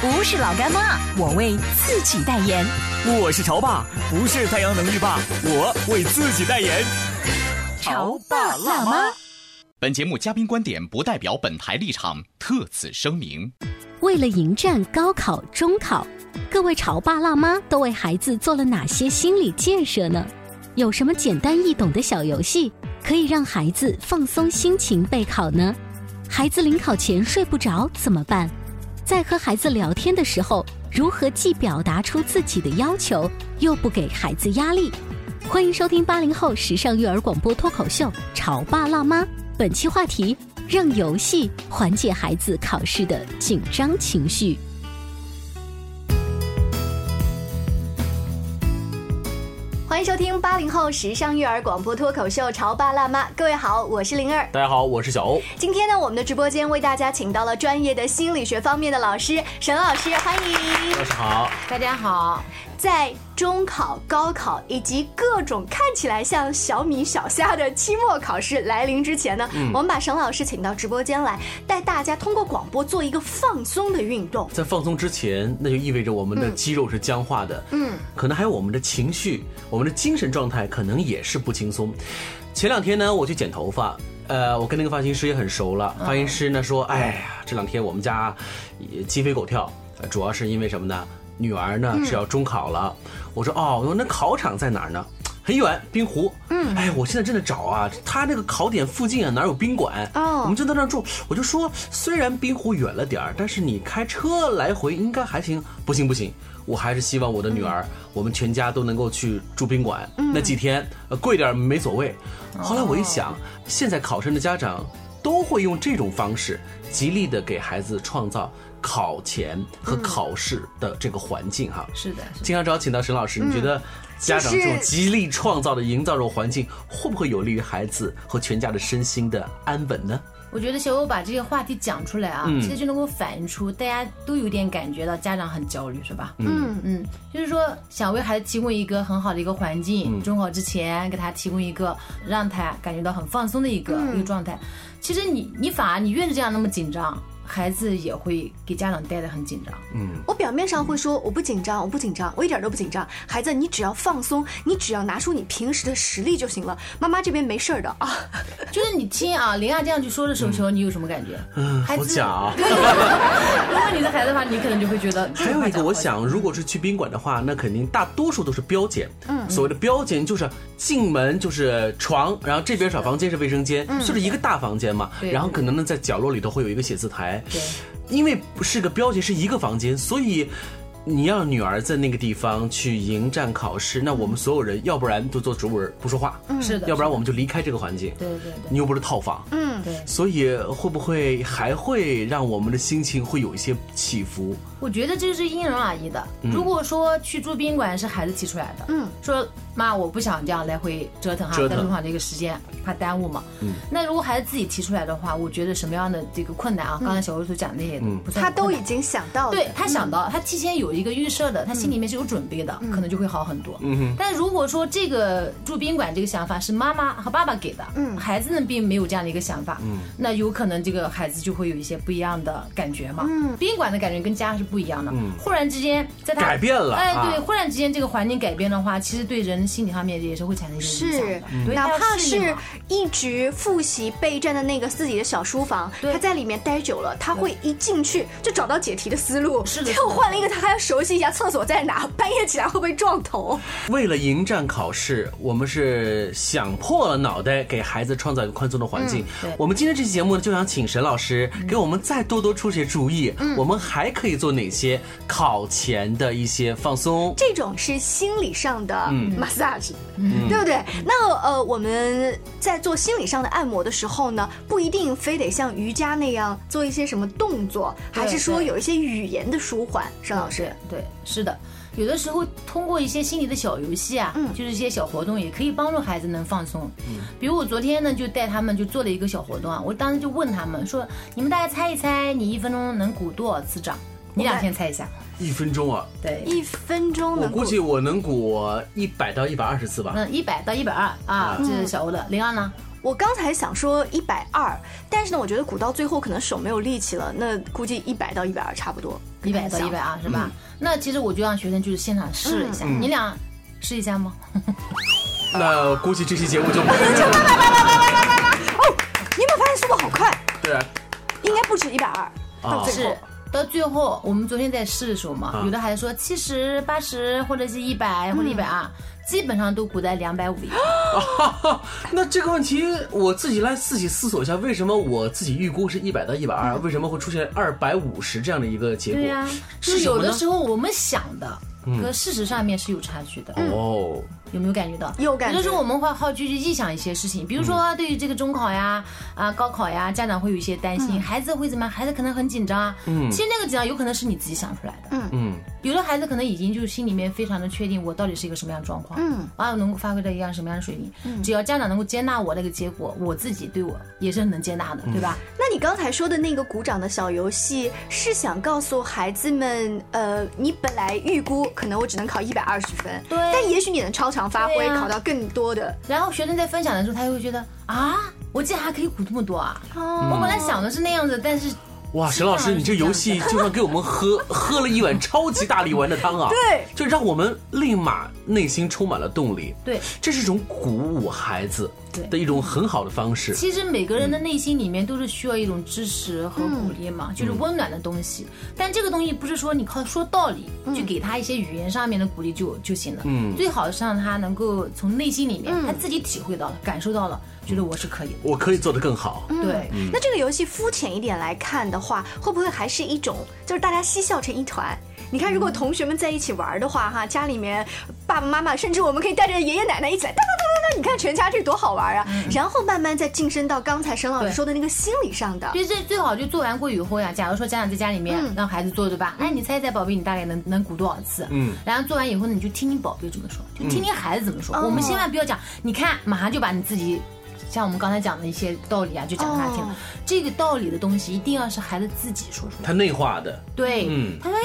不是老干妈，我为自己代言。我是潮爸，不是太阳能浴霸，我为自己代言。潮爸辣妈。本节目嘉宾观点不代表本台立场，特此声明。为了迎战高考、中考，各位潮爸辣妈都为孩子做了哪些心理建设呢？有什么简单易懂的小游戏可以让孩子放松心情备考呢？孩子临考前睡不着怎么办？在和孩子聊天的时候，如何既表达出自己的要求，又不给孩子压力？欢迎收听八零后时尚育儿广播脱口秀《潮爸辣妈》。本期话题：让游戏缓解孩子考试的紧张情绪。欢迎收听八零后时尚育儿广播脱口秀《潮爸辣妈》，各位好，我是灵儿。大家好，我是小欧。今天呢，我们的直播间为大家请到了专业的心理学方面的老师沈老师，欢迎。老师好，大家好。在中考、高考以及各种看起来像小米小虾的期末考试来临之前呢，我们把沈老师请到直播间来，带大家通过广播做一个放松的运动。在放松之前，那就意味着我们的肌肉是僵化的，嗯，可能还有我们的情绪，我们的精神状态可能也是不轻松。前两天呢，我去剪头发，呃，我跟那个发型师也很熟了。发型师呢说：“哎呀，这两天我们家也鸡飞狗跳，主要是因为什么呢？”女儿呢是要中考了，我说哦，我说那考场在哪儿呢？很远，滨湖。嗯，哎，我现在正在找啊，他那个考点附近啊哪有宾馆？哦，我们就在那住。我就说，虽然滨湖远了点儿，但是你开车来回应该还行。不行不行，我还是希望我的女儿，我们全家都能够去住宾馆。那几天，呃，贵点没所谓。后来我一想，现在考生的家长都会用这种方式，极力的给孩子创造。考前和考试的这个环境哈，是的。经常找请到沈老师，你觉得家长这种极力创造的营造这种环境，会不会有利于孩子和全家的身心的安稳呢？我觉得小欧把这个话题讲出来啊，其实就能够反映出大家都有点感觉到家长很焦虑，是吧？嗯嗯，就是说想为孩子提供一个很好的一个环境，中考之前给他提供一个让他感觉到很放松的一个一个状态。其实你你反而你越是这样那么紧张。孩子也会给家长带的很紧张。嗯，我表面上会说我不紧张，我不紧张，我一点都不紧张。孩子，你只要放松，你只要拿出你平时的实力就行了。妈妈这边没事儿的啊。就是你听啊，林亚这样去说的时候，你有什么感觉？嗯，好假。如果你的孩子的话，你可能就会觉得。还有一个，我想，如果是去宾馆的话，那肯定大多数都是标间。嗯，所谓的标间就是进门就是床，然后这边小房间是卫生间，就是一个大房间嘛。然后可能呢，在角落里头会有一个写字台。因为不是个标间，是一个房间，所以你让女儿在那个地方去迎战考试，那我们所有人要不然就做植物人不说话，嗯，是的，要不然我们就离开这个环境。对对对，你又不是套房，嗯，对，所以会不会还会让我们的心情会有一些起伏？我觉得这是因人而异的。如果说去住宾馆是孩子提出来的，嗯，说。妈，我不想这样来回折腾哈，在路上这个时间怕耽误嘛。嗯。那如果孩子自己提出来的话，我觉得什么样的这个困难啊？刚才小薇所讲那些，嗯，他都已经想到了。对他想到，他提前有一个预设的，他心里面是有准备的，可能就会好很多。嗯哼。但如果说这个住宾馆这个想法是妈妈和爸爸给的，嗯，孩子呢并没有这样的一个想法，嗯，那有可能这个孩子就会有一些不一样的感觉嘛。嗯。宾馆的感觉跟家是不一样的。嗯。忽然之间，在他改变了。哎，对，忽然之间这个环境改变的话，其实对人心理上面也是。会产生一个影响是，哪怕是一直复习备战的那个自己的小书房，他在里面待久了，他会一进去就找到解题的思路。是的，又换了一个，他还熟悉一下厕所在哪，半夜起来会不会撞头？为了迎战考试，我们是想破了脑袋给孩子创造一个宽松的环境。对我们今天这期节目呢，就想请沈老师给我们再多多出些主意。我们还可以做哪些考前的一些放松？这种是心理上的 massage，、对不对？那呃，我们在做心理上的按摩的时候呢，不一定非得像瑜伽那样做一些什么动作，还是说有一些语言的舒缓？沈老师，对，是的。有的时候通过一些心理的小游戏啊，嗯就是一些小活动，也可以帮助孩子能放松。比如我昨天呢，就带他们就做了一个小活动啊，我当时就问他们说：“你们大家猜一猜，你一分钟能鼓多少次掌？”你俩先猜一下。一分钟啊，对，一分钟我估计我能鼓一百到一百二十次吧。嗯，一百到一百二啊，这是小欧的。零二呢？我刚才想说一百二，但是呢，我觉得鼓到最后可能手没有力气了，那估计一百到一百二差不多。一百到一百二是吧？那其实我就让学生就是现场试一下，你俩试一下吗？那估计这期节目就 没有你有没有发现速度好快？对啊，应该不止一百二。到最后是。到最后，我们昨天在试的时候嘛，啊有的孩子说七十、八十或者是一百或者一百二，基本上都不在两百五以上。那这个问题我自己来自己思索一下，为什么我自己预估是一百到一百二，为什么会出现二百五十这样的一个结果？对呀、就是有的时候我们想的和事实上面是有差距的。哦，有没有感觉到？有感觉有的时候我们会好奇去臆想一些事情，比如说对于这个中考呀、啊高考呀，家长会有一些担心，孩子会怎么样？孩子可能很紧张啊。嗯，其实那个紧张有可能是你自己想出来的。嗯嗯，有的孩子可能已经就是心里面非常的确定，我到底是一个什么样的状况，嗯，啊能够发挥到一样什么样的水平。嗯只要家长能够接纳我那个结果，我自己对我也是很能接纳的，对吧？那你刚才说的那个鼓掌的小游戏，是想告诉孩子们，呃，你本来预估可能我只能考一百二十分，对但也许你能超常发挥，啊考到更多的。然后学生在分享的时候，他就会觉得啊，我竟然还可以鼓这么多啊！我本来想的是那样子，但是哇，沈老师，你这游戏就像给我们喝 喝了一碗超级大力丸的汤啊！对就让我们立马内心充满了动力。对这是一种鼓舞孩子的一种很好的方式。其实每个人的内心里面都是需要一种支持和鼓励嘛，就是温暖的东西。但这个东西不是说你靠说道理去给他一些语言上面的鼓励就就行了。嗯，最好是让他能够从内心里面他自己体会到了、感受到了，觉得我是可以的。我可以做得更好。对，那这个游戏肤浅一点来看的话，会不会还是一种就是大家嬉笑成一团？你看，如果同学们在一起玩的话，哈，家里面爸爸妈妈，甚至我们可以带着爷爷奶奶一起来，哒哒哒哒哒，你看全家这多好玩啊！然后慢慢再晋升到刚才沈老师说的那个心理上的其。实这最好就做完过以后呀，假如说家长在家里面让孩子做，对吧？哎，你猜一猜，宝贝，你大概能能鼓多少次？嗯，然后做完以后呢，你就听听宝贝怎么说，就听听孩子怎么说。我们千万不要讲，你看，马上就把你自己。像我们刚才讲的一些道理啊，就讲给他听。哦这个道理的东西一定要是孩子自己说出来。他内化的，对，嗯他说：“哎，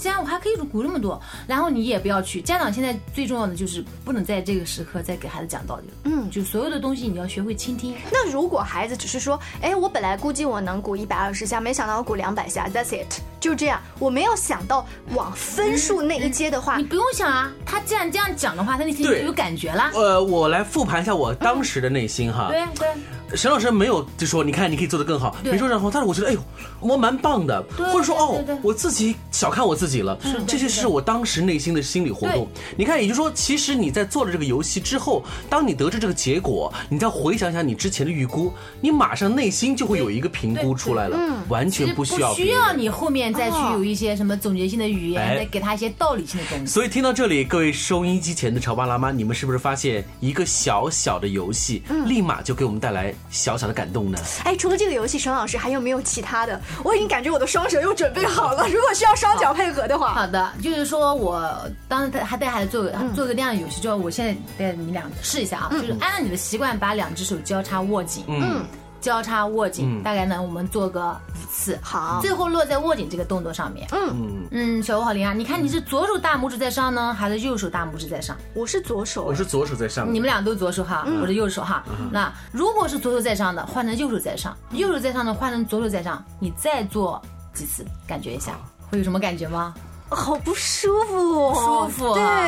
这样我还可以鼓那么多。”然后你也不要去。家长现在最重要的就是不能在这个时刻再给孩子讲道理了。嗯，就所有的东西你要学会倾听。那如果孩子只是说，哎，我本来估计我能鼓一百二十下，没想到我鼓两百下，That's it，就这样。我没有想到往分数那一阶的话你，不用想啊，他既然这样讲的话，他内心就有感觉了。呃，我来复盘一下我当时的内心哈。对对，沈老师没有就说，你看你可以做得更好，对。没说然后，但是我觉得，哎呦，我蛮棒的，对或者说哦我自己小看我自己了，这些是我当时内心的心理活动。你看，也就是说，其实你在做了这个游戏之后，当你得知这个结果，你再回想想你之前的预估，你马上内心就会有一个评估出来了，完全不需要。需要你后面再去有一些什么总结性的语言，哎。再给他一些道理性的东西。所以听到这里，各位收音机前的潮爸辣妈，你们是不是发现一个小小的游戏，立马就给我们带来小小的感动呢？哎，除了这个游戏，沈老师还有没有其他的？我已经感觉我的双手又准备好了，如果需要双脚配合的话，好的，就是说我当时还带孩子做个嗯。做个这样的游戏，就我现在带你俩试一下啊，就是按照你的习惯把两只手交叉握紧，嗯，交叉握紧，大概呢我们做个五次，好最后落在握紧这个动作上面。嗯嗯，小吴好灵啊，你看你是左手大拇指在上呢，还是右手大拇指在上？我是左手，我是左手在上，你们俩都左手哈，嗯我是右手哈。那如果是左手在上的，换成右手在上；右手在上的，换成左手在上。你再做几次，感觉一下，会有什么感觉吗？好不舒服哦，舒服啊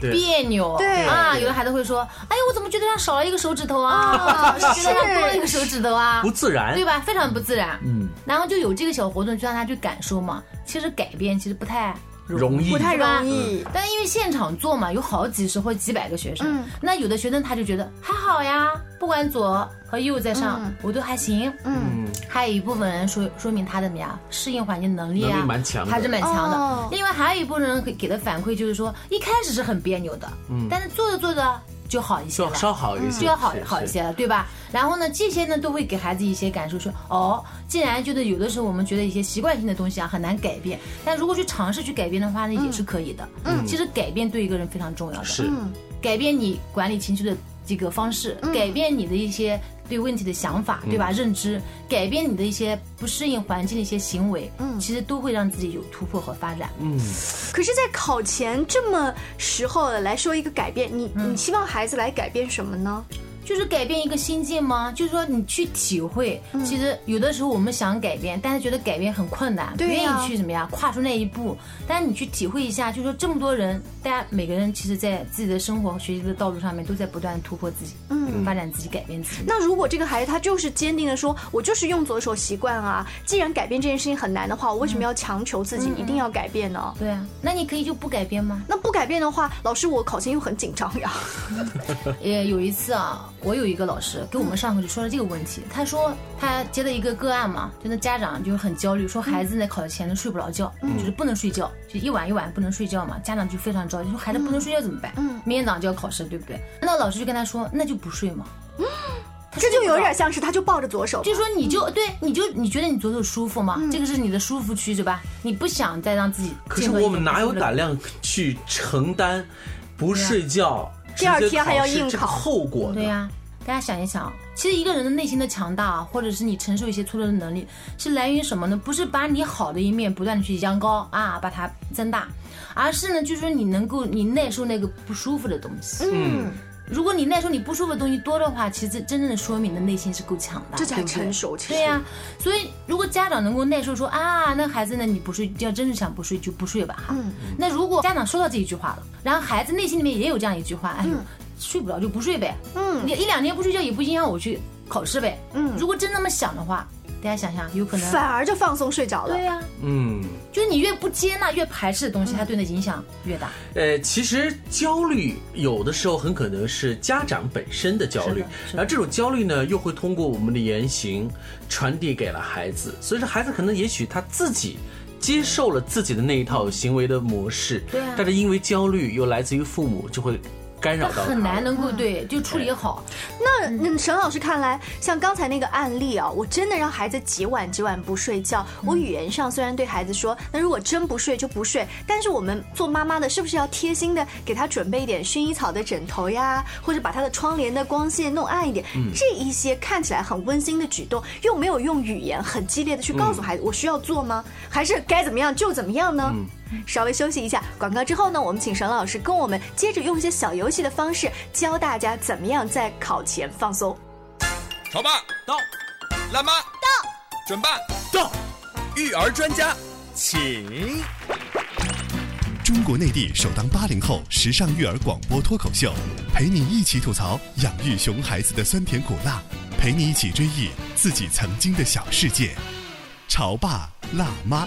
对。别扭，对啊，有的孩子会说，哎呀，我怎么觉得像少了一个手指头啊？觉得像多了一个手指头啊？不自然对。吧？非常不自然。嗯，然后就有这个小活动，就让他去感受嘛。其实改变其实不太容易不太容易。但因为现场做嘛，有好几十或几百个学生，嗯那有的学生他就觉得还好呀，不管左和右在上，嗯。我都还行。嗯，还有一部分人说说明他的怎么样适应环境能力啊，能力蛮强的。还是蛮强的。哦。另外还有一部分人给给的反馈就是说，一开始是很别扭的，嗯，但是做着做着就好一些了，就稍好一些，就要好好一些了，对吧？然后呢，这些呢都会给孩子一些感受说，哦，既然觉得有的时候我们觉得一些习惯性的东西啊很难改变，但如果去尝试去改变的话呢，也是可以的。嗯，其实改变对一个人非常重要的，是。改变你管理情绪的这个方式，改变你的一些对问题的想法，对吧？认知，改变你的一些不适应环境的一些行为，嗯，其实都会让自己有突破和发展。嗯，可是，在考前这么时候来说一个改变，你嗯你希望孩子来改变什么呢？就是改变一个心境吗？就是说你去体会，嗯其实有的时候我们想改变，但是觉得改变很困难，不愿意去怎么样跨出那一步。但是你去体会一下，就是说这么多人，大家每个人其实在自己的生活和学习的道路上面都在不断突破自己，嗯，发展自己，改变自己。那如果这个孩子他就是坚定的说，我就是用左手习惯啊，既然改变这件事情很难的话，我为什么要强求自己一定要改变呢？对啊，那你可以就不改变吗？那不改变的话，老师我考前又很紧张呀。也有一次啊，我有一个老师给我们上课就说了这个问题，他说他接了一个个案嘛，就那家长就是很焦虑，说孩子在考前都睡不着觉，就是不能睡觉，就一晚一晚不能睡觉嘛，家长就非常着急，说孩子不能睡觉怎么办？嗯，明天早上就要考试，对不对？那老师就跟他说，那就不睡嘛。嗯这就有点像是他就抱着左手，就说你就对，你就你觉得你左手舒服吗？这个是你的舒服区，对吧？你不想再让自己可是我们哪有胆量去承担不睡觉，第二天还要考试这个硬考后果？对呀、大家想一想，其实一个人的内心的强大，或者是你承受一些挫折的能力，是来源于什么呢？不是把你好的一面不断的去扬高啊，把它增大，而是呢，就是说你能够你耐受那个不舒服的东西。嗯，如果你耐受你不舒服的东西多的话，其实真正的说明你的内心是够强大的，这才成熟。对呀、所以如果家长能够耐受说啊，那孩子呢你不睡要，真是想不睡就不睡吧哈。嗯那如果家长说到这一句话了，然后孩子内心里面也有这样一句话，哎呦，睡不着就不睡呗，嗯你一两天不睡觉也不影响我去考试呗。嗯如果真那么想的话，大家想想，有可能反而就放松睡着了。对呀、嗯，就是你越不接纳、越排斥的东西，它对你的影响越大。呃，其实焦虑有的时候很可能是家长本身的焦虑是的，是的而这种焦虑呢，又会通过我们的言行传递给了孩子，所以说孩子可能也许他自己。接受了自己的那一套行为的模式，对啊但是因为焦虑又来自于父母，就会干扰到他很难能够对就处理好。那那沈老师看来，像刚才那个案例啊，我真的让孩子几晚几晚不睡觉。我语言上虽然对孩子说，那如果真不睡就不睡，但是我们做妈妈的，是不是要贴心的给他准备一点薰衣草的枕头呀，或者把他的窗帘的光线弄暗一点？这一些看起来很温馨的举动，又没有用语言很激烈的去告诉孩子，我需要做吗？还是该怎么样就怎么样呢？稍微休息一下，广告之后呢，我们请沈老师跟我们接着用一些小游戏的方式，教大家怎么样在考前放松。潮爸到辣妈到，准爸到，育儿专家，请。中国内地首档八零后时尚育儿广播脱口秀，陪你一起吐槽养育熊孩子的酸甜苦辣，陪你一起追忆自己曾经的小世界。潮爸辣妈。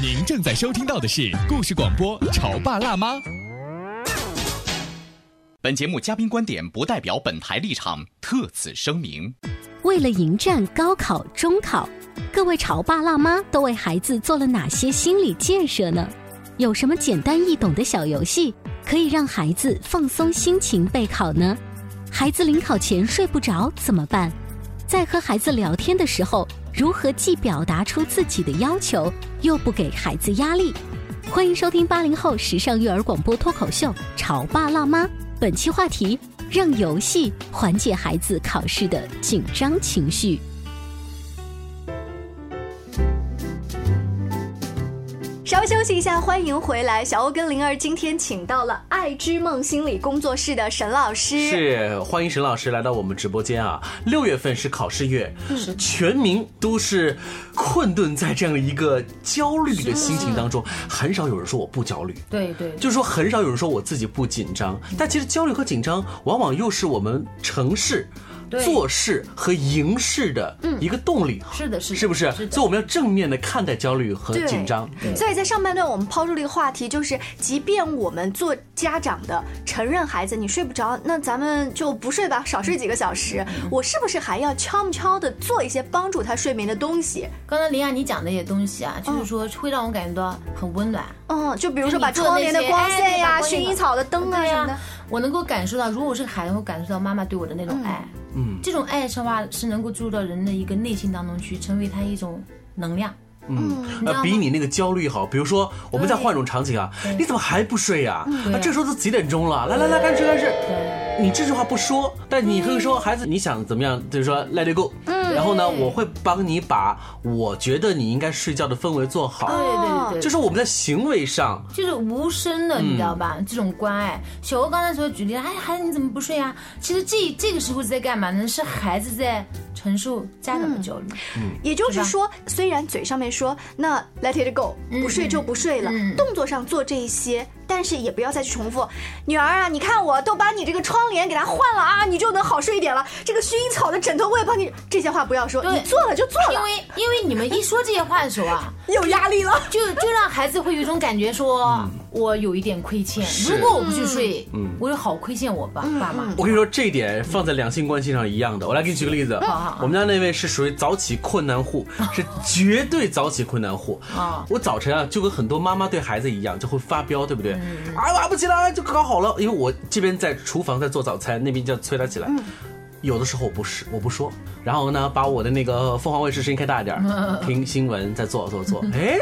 您正在收听到的是故事广播《潮爸辣妈》。本节目嘉宾观点不代表本台立场，特此声明。为了迎战高考、中考，各位潮爸辣妈都为孩子做了哪些心理建设呢？有什么简单易懂的小游戏可以让孩子放松心情备考呢？孩子临考前睡不着怎么办？在和孩子聊天的时候，如何既表达出自己的要求，又不给孩子压力？欢迎收听八零后时尚育儿广播脱口秀《潮爸辣妈》，本期话题：让游戏缓解孩子考试的紧张情绪。稍稍微休息一下，欢迎回来。小欧跟灵儿今天请到了爱之梦心理工作室的沈老师，是欢迎沈老师来到我们直播间啊！六月份是考试月，全民都是困顿在这样一个焦虑的心情当中，很少有人说我不焦虑。对对，就是说很少有人说我自己不紧张，但其实焦虑和紧张往往又是我们城市。做事和赢事的一个动力，是的，是是不是？所以我们要正面的看待焦虑和紧张。所以在上半段我们抛出了一个话题，就是即便我们做家长的承认孩子你睡不着，那咱们就不睡吧，少睡几个小时。我是不是还要悄悄的做一些帮助他睡眠的东西？刚才林亚你讲那些东西啊，就是说会让我感觉到很温暖。嗯，就比如说把窗帘的光线呀、薰衣草的灯啊什么的，我能够感受到，如果我是个孩子，会感受到妈妈对我的那种爱。嗯，这种爱的话是能够注入到人的一个内心当中去，成为他一种能量。嗯，那比你那个焦虑好。比如说，我们再换一种场景啊，你怎么还不睡呀？啊，这时候都几点钟了？来来来，赶紧赶紧。你这句话不说，但你可以说，孩子，你想怎么样？就是说，Let it go。然后呢，我会帮你把我觉得你应该睡觉的氛围做好。对对对，就是我们在行为上，就是无声的，你知道吧？这种关爱。小欧刚才说举例，哎，孩子你怎么不睡啊？其实这这个时候在干嘛呢？是孩子在承受家长的焦虑。嗯，也就是说，虽然嘴上面说那 Let it go，不睡就不睡了，动作上做这一些。但是也不要再去重复，女儿啊，你看我都把你这个窗帘给它换了啊，你就能好睡一点了。这个薰衣草的枕头我也帮你，这些话不要说，你做了就做了。因为因为你们一说这些话的时候啊，有压力了，就就让孩子会有一种感觉，说我有一点亏欠。如果我不去睡，嗯，我就好亏欠我爸爸妈。我跟你说，这一点放在两性关系上一样的。我来给你举个例子，我们家那位是属于早起困难户，是绝对早起困难户啊。我早晨啊，就跟很多妈妈对孩子一样，就会发飙，对不对？啊，拉不起来就搞好了，因为我这边在厨房在做早餐，那边就要催他起来。有的时候我不是我不说，然后呢，把我的那个凤凰卫视声音开大一点，听新闻再做做做，哎。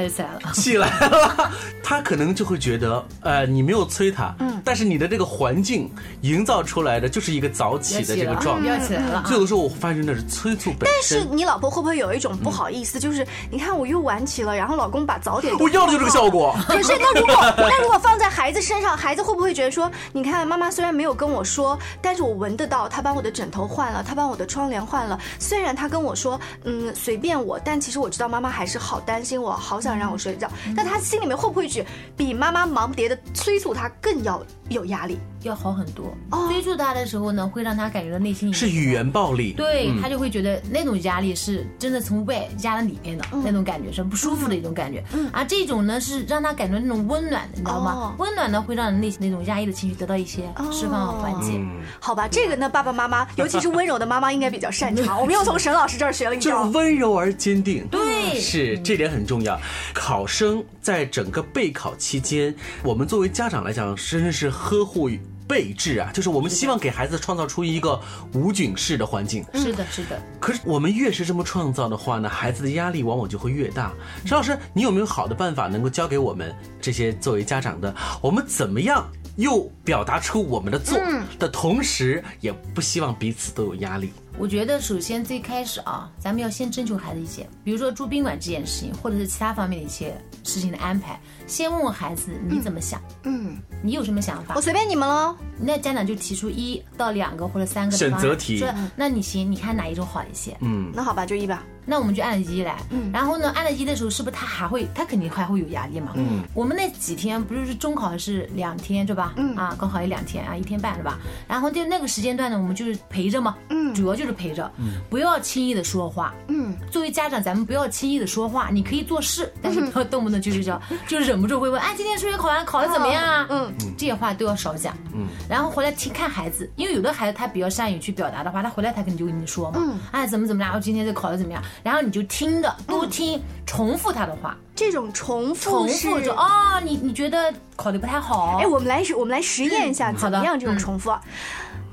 他就起来了，起来了，他可能就会觉得，呃，你没有催他，嗯，但是你的这个环境营造出来的就是一个早起的这个状态，要起来了。有的时候我发现那是催促本身。但是你老婆会不会有一种不好意思？就是你看我又晚起了，然后老公把早点我要的就是这个效果。可是那如果那如果放在孩子身上，孩子会不会觉得说，你看妈妈虽然没有跟我说，但是我闻得到，她把我的枕头换了，她把我的窗帘换了。虽然她跟我说，嗯，随便我，但其实我知道妈妈还是好担心我，好想让我睡觉。但他心里面会不会去比妈妈忙不迭的催促他更要有压力？要好很多。催促他的时候呢，会让他感觉到内心是语言暴力，对他就会觉得那种压力是真的从外压到里面的那种感觉，是不舒服的一种感觉。嗯而这种呢，是让他感觉那种温暖的，你知道吗？温暖呢，会让人内心那种压抑的情绪得到一些释放和缓解。好吧，这个呢，爸爸妈妈，尤其是温柔的妈妈，应该比较擅长。我们又从沈老师这儿学了一招，温柔而坚定。对，是这点很重要。考生在整个备考期间，我们作为家长来讲，真的是呵护。备至啊，就是我们希望给孩子创造出一个无菌式的环境。是的，是的。可是我们越是这么创造的话呢，孩子的压力往往就会越大。陈老师，你有没有好的办法能够教给我们这些作为家长的？我们怎么样又表达出我们的做的同时，也不希望彼此都有压力？我觉得首先最开始啊，咱们要先征求孩子意见，比如说住宾馆这件事情，或者是其他方面的一些事情的安排。先问问孩子你怎么想，嗯，你有什么想法？我随便你们喽。那家长就提出一到两个或者三个选择题，说那你行，你看哪一种好一些？嗯，那好吧，就一吧。那我们就按照一来。嗯，然后呢，按了一的时候，是不是他还会，他肯定还会有压力嘛？嗯，我们那几天不是中考是两天对吧？嗯，啊，高考也两天啊，一天半是吧？然后就那个时间段呢，我们就是陪着嘛。嗯，主要就是陪着，嗯，不要轻易的说话。嗯，作为家长，咱们不要轻易的说话，你可以做事，但是不要动不动就是叫，就是忍不住会问，哎，今天。数学考完考的怎么样啊？嗯，这些话都要少讲。嗯，然后回来听看孩子，因为有的孩子他比较善于去表达的话，他回来他肯定就跟你说嘛。嗯，哎，怎么怎么样？我今天这考的怎么样？然后你就听着，多听，重复他的话。这种重复是就哦，你你觉得考的不太好？哎，我们来我们来实验一下，怎么样？这种重复。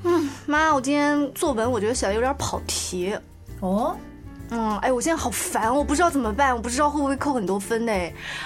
嗯，妈，我今天作文我觉得写的有点跑题。哦。嗯，哎，我现在好烦，我不知道怎么办，我不知道会不会扣很多分呢？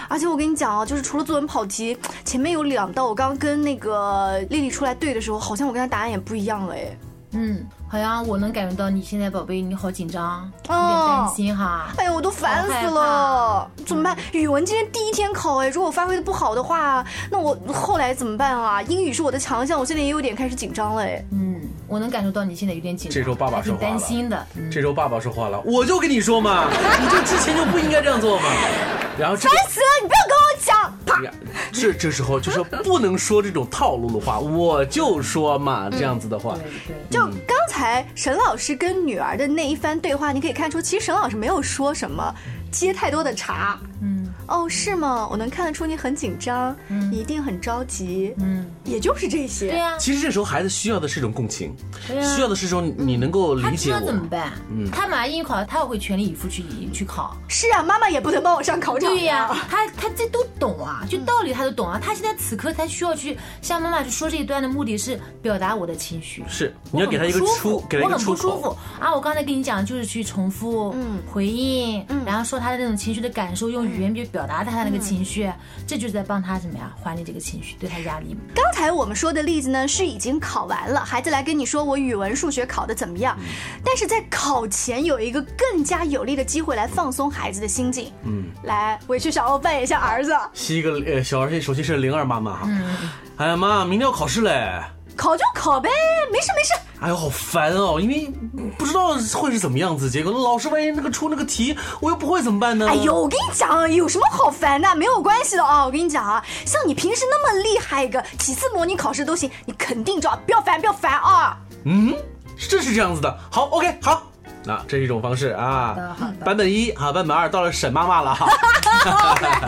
而且我跟你讲啊，就是除了作文跑题，前面有两道，我刚刚跟那个丽丽出来对的时候，好像我跟她答案也不一样了，哎。嗯，好像我能感觉到你现在宝贝你好紧张，有点担心哈。哎呦，我都烦死了，怎么办？语文今天第一天考，哎，如果发挥的不好的话，那我后来怎么办啊？英语是我的强项，我现在也有点开始紧张了，哎。嗯，我能感受到你现在有点紧张。这时候爸爸说话了，担心的。这时候爸爸说话了，我就跟你说嘛，你就之前就不应该这样做嘛。然后烦死 这这时候就说不能说这种套路的话，我就说嘛，这样子的话。对对。就刚才沈老师跟女儿的那一番对话，你可以看出，其实沈老师没有说什么接太多的茬。嗯。哦，是吗？我能看得出你很紧张，你一定很着急。嗯，也就是这些。对呀。其实这时候孩子需要的是一种共情，需要的是说你能够理解我。他怎么办？嗯，他马上英语考，他也会全力以赴去去考。是啊，妈妈也不能帮我上考场。对呀，他他这都懂啊，就道理他都懂啊。他现在此刻他需要去向妈妈去说这一段的目的是表达我的情绪。是，你要给他一个出，给他一个出我很不舒服啊！我刚才跟你讲，就是去重复，嗯，回应，嗯，然后说他的那种情绪的感受，用语言去表达他。他那个情绪，这就是在帮他怎么样缓解这个情绪，对他压力。刚才我们说的例子呢，是已经考完了，孩子来跟你说我语文、数学考的怎么样，但是在考前有一个更加有利的机会来放松孩子的心境。嗯，来，委屈小欧扮演一下儿子，是一个呃小儿，首先是灵儿妈妈哈。嗯，哎呀妈，明天要考试嘞。考就考呗，没事没事。哎呦，好烦哦，因为不知道会是怎么样子，结果老师万一那个出那个题，我又不会怎么办呢？哎呦，我跟你讲，有什么好烦的？没有关系的啊，我跟你讲啊，像你平时那么厉害一个，几次模拟考试都行，你肯定抓，不要烦，不要烦啊。嗯，这是这样子的。好，OK，好，那这是一种方式啊。版本一，啊，版本二到了沈妈妈了哈。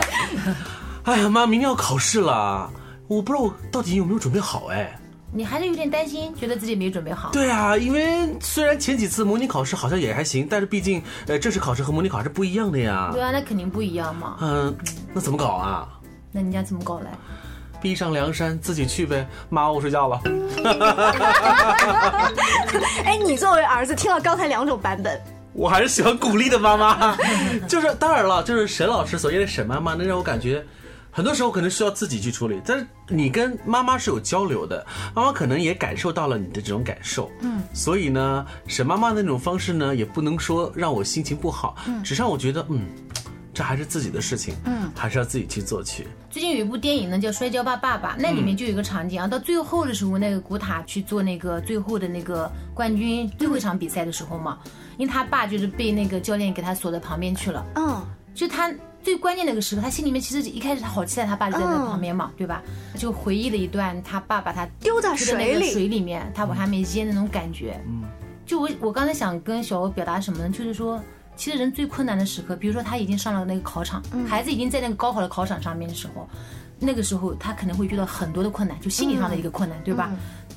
哎呀妈，明天要考试了，我不知道我到底有没有准备好哎。你还是有点担心，觉得自己没准备好。对啊，因为虽然前几次模拟考试好像也还行，但是毕竟呃正式考试和模拟考试不一样的呀。对啊，那肯定不一样嘛。嗯，那怎么搞啊？那人家怎么搞嘞？逼上梁山，自己去呗。妈，我睡觉了。哎，你作为儿子听了刚才两种版本，我还是喜欢鼓励的妈妈。就是当然了，就是沈老师所谓的沈妈妈，能让我感觉。很多时候可能需要自己去处理，但是你跟妈妈是有交流的，妈妈可能也感受到了你的这种感受，嗯，所以呢，沈妈妈的那种方式呢，也不能说让我心情不好，嗯，只让我觉得，嗯，这还是自己的事情，嗯，还是要自己去做去。最近有一部电影呢，叫《摔跤吧，爸爸》，那里面就有一个场景啊，到最后的时候，那个古塔去做那个最后的那个冠军最后一场比赛的时候嘛，因为他爸就是被那个教练给他锁在旁边去了，嗯，就他。最关键的一个时刻，他心里面其实一开始他好期待他爸就在那旁边嘛，对吧？就回忆了一段他爸把他丢在水里，水里面，他往下面淹那种感觉。嗯，就我我刚才想跟小欧表达什么呢？就是说，其实人最困难的时刻，比如说他已经上了那个考场，孩子已经在那个高考的考场上面的时候，那个时候他可能会遇到很多的困难，就心理上的一个困难，对吧？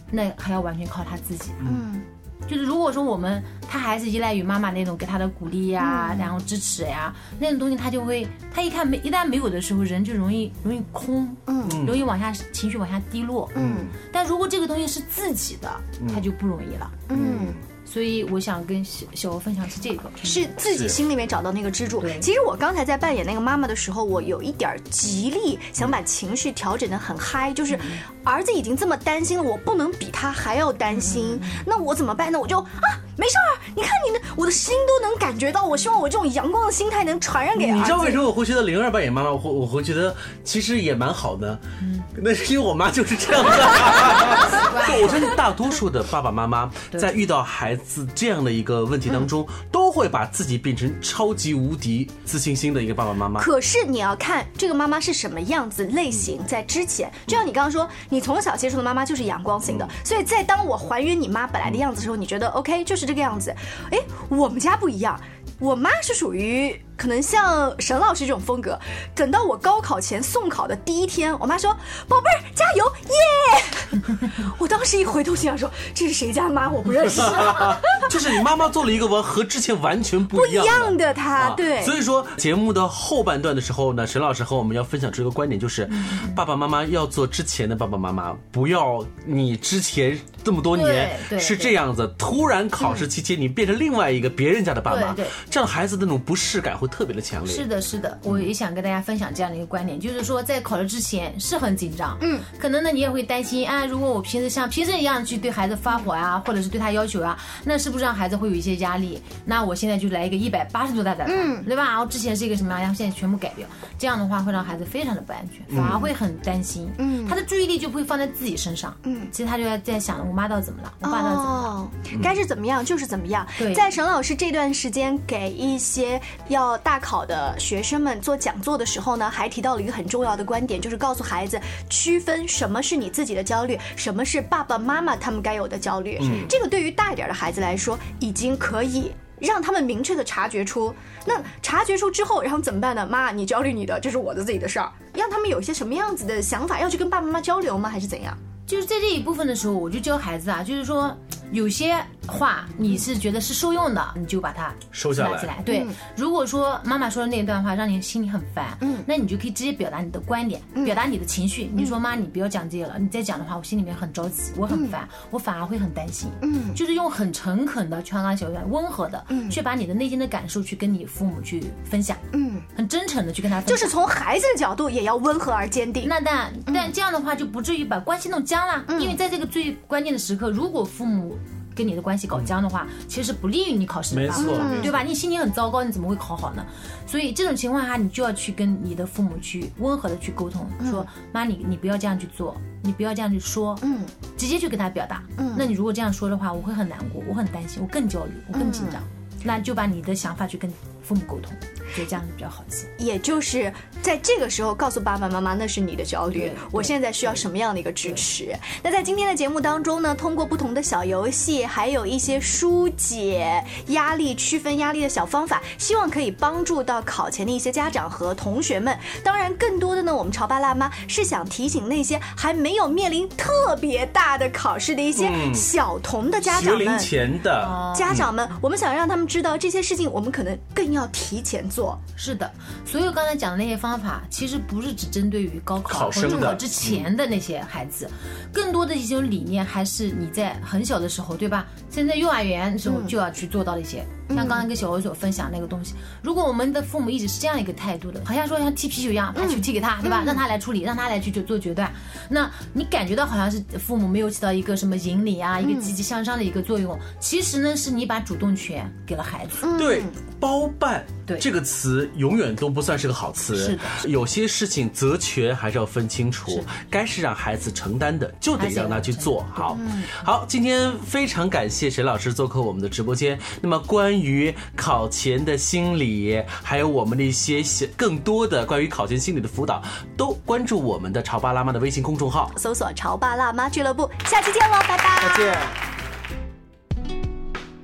那还要完全靠他自己。嗯。就是如果说我们他还是依赖于妈妈那种给他的鼓励呀，然后支持呀，那种东西他就会，他一看没一旦没有的时候，人就容易容易空，嗯，容易往下情绪往下低落，嗯，但如果这个东西是自己的，他就不容易了，嗯。所以我想跟小小欧分享是这个，是自己心里面找到那个支柱。其实我刚才在扮演那个妈妈的时候，我有一点极力想把情绪调整的很嗨，就是儿子已经这么担心了，我不能比他还要担心，那我怎么办呢？我就啊。没事儿，你看你的，我的心都能感觉到。我希望我这种阳光的心态能传染给你。你知道为什么我会觉得灵儿扮演妈妈，我会我会觉得其实也蛮好的。嗯，那是因为我妈就是这样的。我相信大多数的爸爸妈妈在遇到孩子这样的一个问题当中，都会把自己变成超级无敌自信心的一个爸爸妈妈。可是你要看这个妈妈是什么样子类型，在之前，就像你刚刚说，你从小接触的妈妈就是阳光型的，所以在当我还原你妈本来的样子的时候，你觉得 OK，就是。这个样子，哎，我们家不一样，我妈是属于可能像沈老师这种风格。等到我高考前送考的第一天，我妈说：“宝贝儿，加油，耶！” 我当时一回头心想说：“这是谁家妈？我不认识。”就是你妈妈做了一个完和之前完全不一样不一样的啊他，对，所以说节目的后半段的时候呢，沈老师和我们要分享出一个观点，就是嗯爸爸妈妈要做之前的爸爸妈妈，不要你之前这么多年是这样子，突然考试期间你变成另外一个别人家的爸妈这样孩子的那种不适感会特别的强烈。是的，是的，我也想跟大家分享这样的一个观点，就是说在考试之前是很紧张，嗯，可能呢你也会担心啊，如果我平时像平时一样去对孩子发火啊，或者是对他要求啊，那是不是让孩子会有一些压力？那我现在就来一个一百八十度大转弯，嗯对吧？然后之前是一个什么样，然后现在全部改掉，这样的话会让孩子非常的不安全，反而会很担心，嗯，他的注意力就不会放在自己身上，嗯，其实他就在在想我妈到底怎么了，我爸到底怎么了。哦，该是怎么样就是怎么样。对在沈老师这段时间给一些要大考的学生们做讲座的时候呢，还提到了一个很重要的观点，就是告诉孩子区分什么是你自己的焦虑，什么是爸爸妈妈他们该有的焦虑。这个对于大一点的孩子来说，已经可以。让他们明确的察觉出，那察觉出之后，然后怎么办呢？妈，你焦虑你的，这是我的自己的事儿。让他们有一些什么样子的想法，要去跟爸爸妈妈交流吗？还是怎样？就是在这一部分的时候，我就教孩子啊，就是说有些话你是觉得是受用的，你就把它收下来起来。对，如果说妈妈说的那段话让你心里很烦，嗯，那你就可以直接表达你的观点，表达你的情绪。你说妈，你不要讲这些了，你再讲的话，我心里面很着急，我很烦，我反而会很担心。嗯，就是用很诚恳的、劝安小院温和的，嗯，去把你的内心的感受去跟你父母去分享，嗯，很真诚的去跟他分享。就是从孩子的角度，也要温和而坚定。那但但这样的话就不至于把关系弄僵了，因为在这个最关键的时刻，如果父母跟你的关系搞僵的话，其实不利于你考试的没发挥错嗯对吧？你心情很糟糕，你怎么会考好呢？所以这种情况下，你就要去跟你的父母去温和的去沟通，说妈，你你不要这样去做，你不要这样去说，嗯，直接去跟他表达，嗯，那你如果这样说的话，我会很难过，我很担心，我更焦虑，我更紧张，那就把你的想法去跟父母沟通，觉得这样子比较好一些。也就是在这个时候告诉爸爸妈妈，那是你的焦虑，我现在需要什么样的一个支持？那在今天的节目当中呢，通过不同的小游戏，还有一些疏解压力、区分压力的小方法，希望可以帮助到考前的一些家长和同学们。当然，更多的呢，我们潮爸辣妈是想提醒那些还没有面临特别大的考试的一些小童的家学龄长们。前的家长们，我们想让他们知道这些事情，我们可能更要提前做。是的，所有刚才讲的那些方法，其实不是只针对于高考考生的或中考之前的那些孩子，更多的一种理念还是你在很小的时候，对吧？现在幼儿园的时候就要去做到的一些。像刚才跟小欧所分享那个东西，如果我们的父母一直是这样一个态度的，好像说像踢皮球一样，把球踢给他，对吧？让他来处理，让他来去就做决断，那你感觉到好像是父母没有起到一个什么引领啊，一个积极向上的一个作用，其实呢是你把主动权给了孩子。对包办对这个词永远都不算是个好词。是的有些事情责权还是要分清楚，该是让孩子承担的，就得让他去做好。好，今天非常感谢沈老师做客我们的直播间。那么关于考前的心理，还有我们的一些小更多的关于考前心理的辅导，都关注我们的潮爸辣妈的微信公众号。搜索“潮爸辣妈俱乐部”，下期见喽，拜拜。再见。